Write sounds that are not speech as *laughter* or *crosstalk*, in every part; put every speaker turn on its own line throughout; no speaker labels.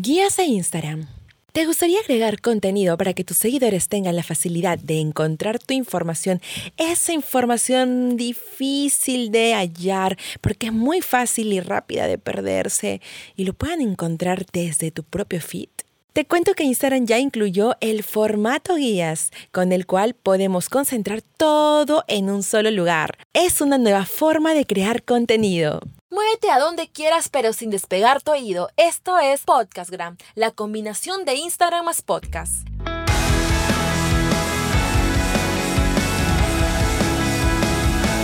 Guías de Instagram. ¿Te gustaría agregar contenido para que tus seguidores tengan la facilidad de encontrar tu información? Esa información difícil de hallar porque es muy fácil y rápida de perderse y lo puedan encontrar desde tu propio feed. Te cuento que Instagram ya incluyó el formato guías, con el cual podemos concentrar todo en un solo lugar. Es una nueva forma de crear contenido.
Muévete a donde quieras pero sin despegar tu oído. Esto es Podcastgram, la combinación de Instagram más podcast.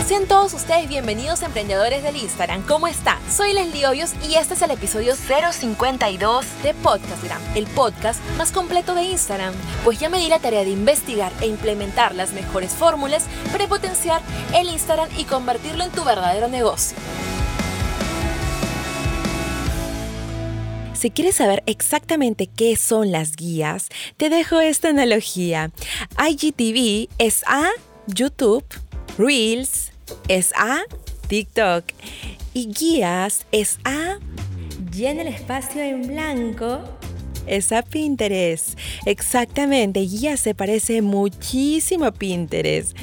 Sean todos ustedes bienvenidos emprendedores del Instagram. ¿Cómo están? Soy Leslie Hoyos y este es el episodio 052 de Podcastgram, el podcast más completo de Instagram. Pues ya me di la tarea de investigar e implementar las mejores fórmulas para potenciar el Instagram y convertirlo en tu verdadero negocio.
Si quieres saber exactamente qué son las guías, te dejo esta analogía. IGTV es a YouTube, Reels es a TikTok y guías es a llena el espacio en blanco es a Pinterest. Exactamente, guías se parece muchísimo a Pinterest.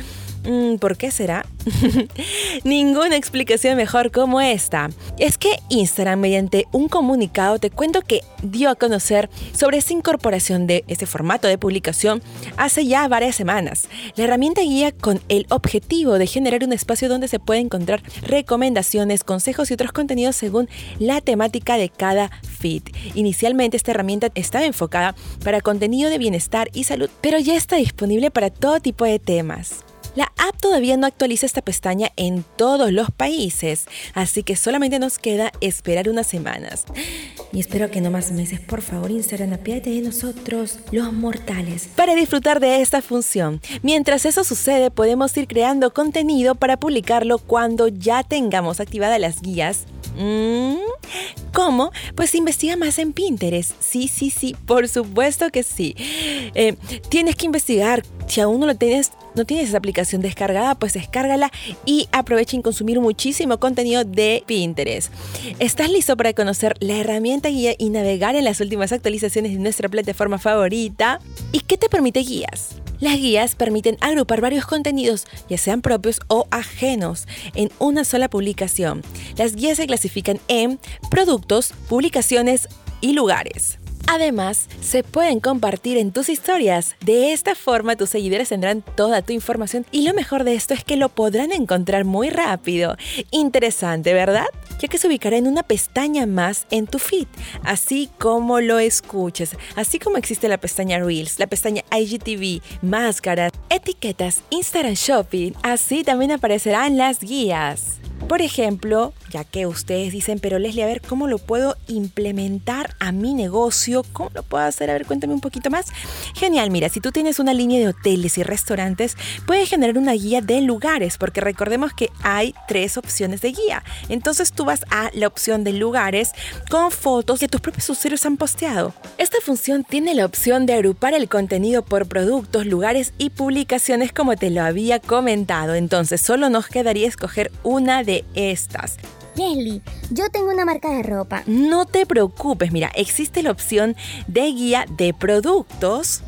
Mm, ¿Por qué será? *laughs* Ninguna explicación mejor como esta. Es que Instagram, mediante un comunicado, te cuento que dio a conocer sobre esa incorporación de ese formato de publicación hace ya varias semanas. La herramienta guía con el objetivo de generar un espacio donde se puede encontrar recomendaciones, consejos y otros contenidos según la temática de cada feed. Inicialmente esta herramienta estaba enfocada para contenido de bienestar y salud, pero ya está disponible para todo tipo de temas. La app todavía no actualiza esta pestaña en todos los países, así que solamente nos queda esperar unas semanas. Y espero que no más meses, por favor, Instagram, apiádate de nosotros, los mortales, para disfrutar de esta función. Mientras eso sucede, podemos ir creando contenido para publicarlo cuando ya tengamos activadas las guías Mm, ¿Cómo? Pues investiga más en Pinterest. Sí, sí, sí, por supuesto que sí. Eh, tienes que investigar. Si aún no lo tienes, no tienes esa aplicación descargada, pues descárgala y aprovecha en consumir muchísimo contenido de Pinterest. ¿Estás listo para conocer la herramienta guía y navegar en las últimas actualizaciones de nuestra plataforma favorita? ¿Y qué te permite guías? Las guías permiten agrupar varios contenidos, ya sean propios o ajenos, en una sola publicación. Las guías se clasifican en productos, publicaciones y lugares. Además, se pueden compartir en tus historias. De esta forma tus seguidores tendrán toda tu información y lo mejor de esto es que lo podrán encontrar muy rápido. Interesante, ¿verdad? Ya que se ubicará en una pestaña más en tu feed, así como lo escuches, así como existe la pestaña Reels, la pestaña IGTV, máscaras, etiquetas, Instagram Shopping, así también aparecerán las guías. Por ejemplo, ya que ustedes dicen, pero Leslie, a ver, ¿cómo lo puedo implementar a mi negocio? ¿Cómo lo puedo hacer? A ver, cuéntame un poquito más. Genial, mira, si tú tienes una línea de hoteles y restaurantes, puedes generar una guía de lugares, porque recordemos que hay tres opciones de guía. Entonces tú vas a la opción de lugares con fotos que tus propios usuarios han posteado. Esta función tiene la opción de agrupar el contenido por productos, lugares y publicaciones como te lo había comentado. Entonces solo nos quedaría escoger una de estas.
Leslie, yo tengo una marca de ropa.
No te preocupes, mira, existe la opción de guía de productos.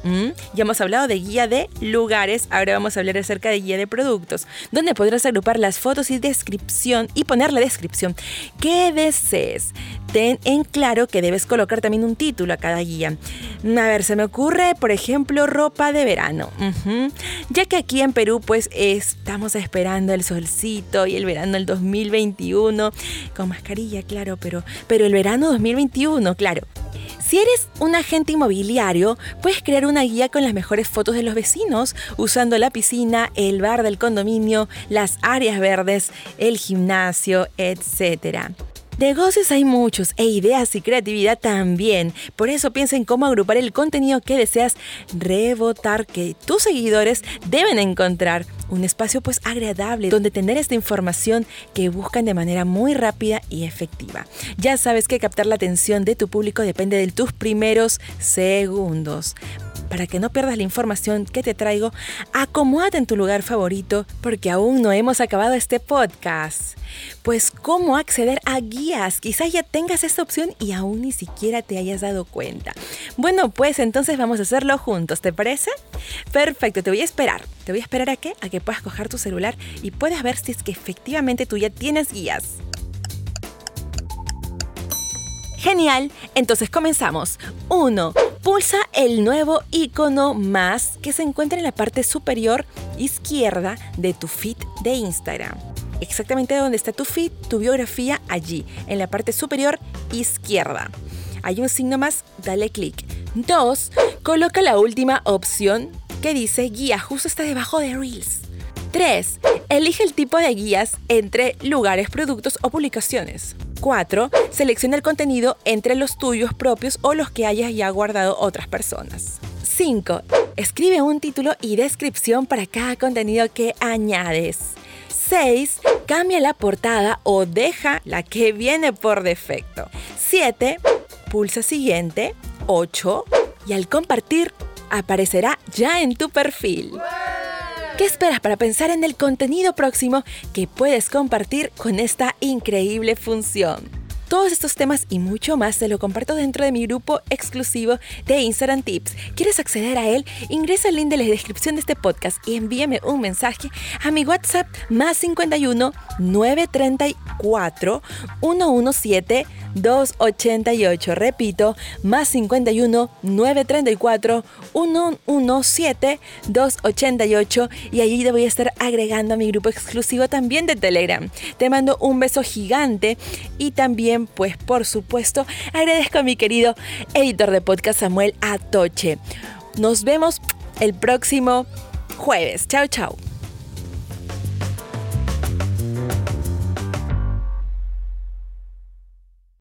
Ya hemos hablado de guía de lugares, ahora vamos a hablar acerca de guía de productos, donde podrás agrupar las fotos y descripción y poner la descripción que desees. Ten en claro que debes colocar también un título a cada guía. A ver, se me ocurre, por ejemplo, ropa de verano. Ya que aquí en Perú, pues estamos esperando el solcito y el verano del 2021 con mascarilla, claro, pero, pero el verano 2021, claro. Si eres un agente inmobiliario, puedes crear una guía con las mejores fotos de los vecinos, usando la piscina, el bar del condominio, las áreas verdes, el gimnasio, etc. Negocios hay muchos e ideas y creatividad también. Por eso piensa en cómo agrupar el contenido que deseas rebotar que tus seguidores deben encontrar un espacio pues agradable donde tener esta información que buscan de manera muy rápida y efectiva. Ya sabes que captar la atención de tu público depende de tus primeros segundos para que no pierdas la información que te traigo, acomódate en tu lugar favorito porque aún no hemos acabado este podcast. Pues cómo acceder a guías, quizás ya tengas esta opción y aún ni siquiera te hayas dado cuenta. Bueno, pues entonces vamos a hacerlo juntos, ¿te parece? Perfecto, te voy a esperar. ¿Te voy a esperar a qué? A que puedas coger tu celular y puedas ver si es que efectivamente tú ya tienes guías. Genial, entonces comenzamos. 1. Pulsa el nuevo icono más que se encuentra en la parte superior izquierda de tu feed de Instagram. Exactamente donde está tu feed, tu biografía, allí, en la parte superior izquierda. Hay un signo más, dale clic. 2. Coloca la última opción que dice guía, justo está debajo de Reels. 3. Elige el tipo de guías entre lugares, productos o publicaciones. 4. Selecciona el contenido entre los tuyos propios o los que hayas ya guardado otras personas. 5. Escribe un título y descripción para cada contenido que añades. 6. Cambia la portada o deja la que viene por defecto. 7. Pulsa siguiente. 8. Y al compartir, aparecerá ya en tu perfil. ¿Qué esperas para pensar en el contenido próximo que puedes compartir con esta increíble función? Todos estos temas y mucho más te lo comparto dentro de mi grupo exclusivo de Instagram Tips. ¿Quieres acceder a él? Ingresa al link de la descripción de este podcast y envíame un mensaje a mi WhatsApp más 51 934 117 288. Repito, más 51 934 117 288 y allí te voy a estar agregando a mi grupo exclusivo también de Telegram. Te mando un beso gigante y también, pues por supuesto, agradezco a mi querido editor de podcast Samuel Atoche. Nos vemos el próximo jueves. Chao, chao.